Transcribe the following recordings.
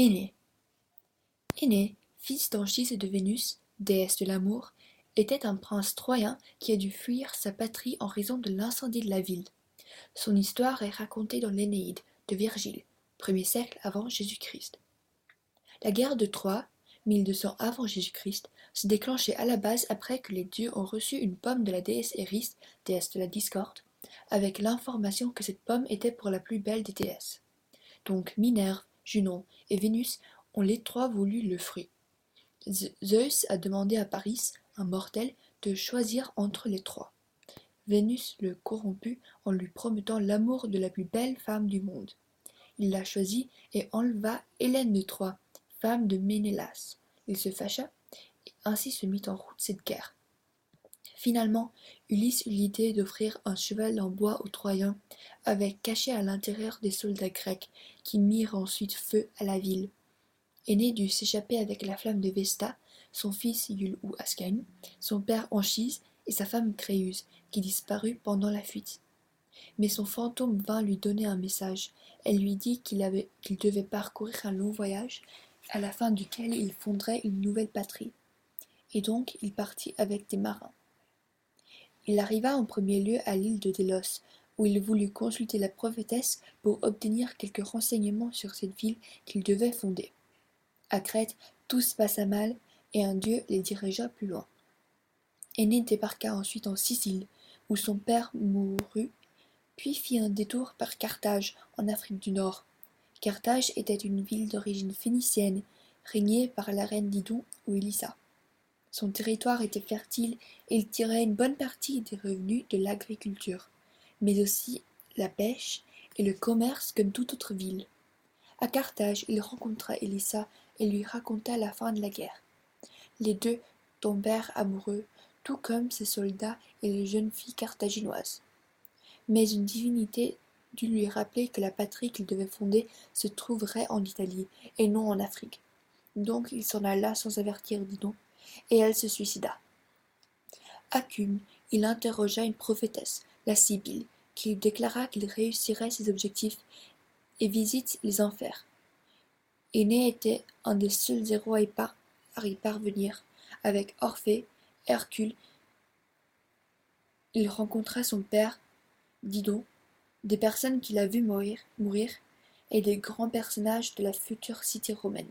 Énée. Fils d'Anchise et de Vénus, déesse de l'amour, était un prince troyen qui a dû fuir sa patrie en raison de l'incendie de la ville. Son histoire est racontée dans l'Énéide de Virgile, premier siècle avant Jésus-Christ. La guerre de Troie, 1200 avant Jésus-Christ, se déclenchait à la base après que les dieux ont reçu une pomme de la déesse Eris, déesse de la discorde, avec l'information que cette pomme était pour la plus belle des déesses. Donc Minerve, Junon et Vénus ont les trois voulu le fruit. Zeus a demandé à Paris, un mortel, de choisir entre les trois. Vénus le corromput en lui promettant l'amour de la plus belle femme du monde. Il la choisit et enleva Hélène de Troie, femme de Ménélas. Il se fâcha, et ainsi se mit en route cette guerre. Finalement, Ulysse eut l'idée d'offrir un cheval en bois aux Troyens, avec caché à l'intérieur des soldats grecs, qui mirent ensuite feu à la ville. Aîné dut s'échapper avec la flamme de Vesta, son fils Yule ou Ascane, son père Anchise et sa femme Créuse, qui disparut pendant la fuite. Mais son fantôme vint lui donner un message. Elle lui dit qu'il devait parcourir un long voyage, à la fin duquel il fonderait une nouvelle patrie. Et donc il partit avec des marins. Il arriva en premier lieu à l'île de Délos, où il voulut consulter la prophétesse pour obtenir quelques renseignements sur cette ville qu'il devait fonder. À Crète, tout se passa mal, et un dieu les dirigea plus loin. Aîné débarqua ensuite en Sicile, où son père mourut, puis fit un détour par Carthage, en Afrique du Nord. Carthage était une ville d'origine phénicienne, régnée par la reine Didon ou Elissa. Son territoire était fertile et il tirait une bonne partie des revenus de l'agriculture, mais aussi la pêche et le commerce comme toute autre ville. À Carthage, il rencontra Elissa et lui raconta la fin de la guerre. Les deux tombèrent amoureux, tout comme ses soldats et les jeunes filles carthaginoises. Mais une divinité dut lui rappeler que la patrie qu'il devait fonder se trouverait en Italie et non en Afrique. Donc il s'en alla sans avertir Didon et elle se suicida. À Cume, il interrogea une prophétesse, la Sibylle, qui lui déclara qu'il réussirait ses objectifs et visite les enfers. Aîné était un des seuls héros à y, parvenir. Avec Orphée, Hercule, il rencontra son père, Didon, des personnes qu'il a vues mourir et des grands personnages de la future cité romaine,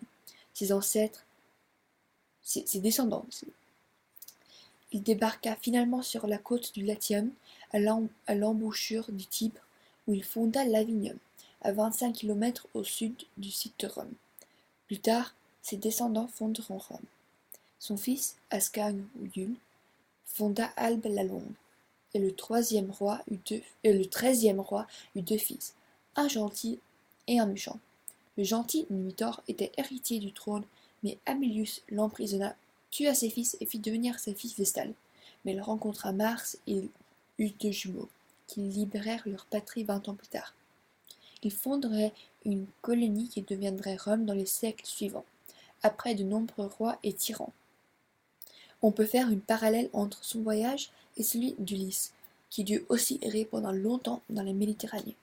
ses ancêtres, ses, descendants aussi. Il débarqua finalement sur la côte du Latium, à l'embouchure du Tibre, où il fonda l'Avinium, à 25 kilomètres au sud du site de Rome. Plus tard, ses descendants fonderont Rome. Son fils, Yule, fonda Albe la Longue, et le troisième roi eut deux, et le treizième roi eut deux fils, un gentil et un méchant. Le gentil Numitor était héritier du trône mais Amilius l'emprisonna, tua ses fils et fit devenir sa fille Vestale. Mais il rencontra Mars et eut deux jumeaux, qui libérèrent leur patrie vingt ans plus tard. Ils fonderaient une colonie qui deviendrait Rome dans les siècles suivants, après de nombreux rois et tyrans. On peut faire une parallèle entre son voyage et celui d'Ulysse, qui dut aussi errer pendant longtemps dans la Méditerranée.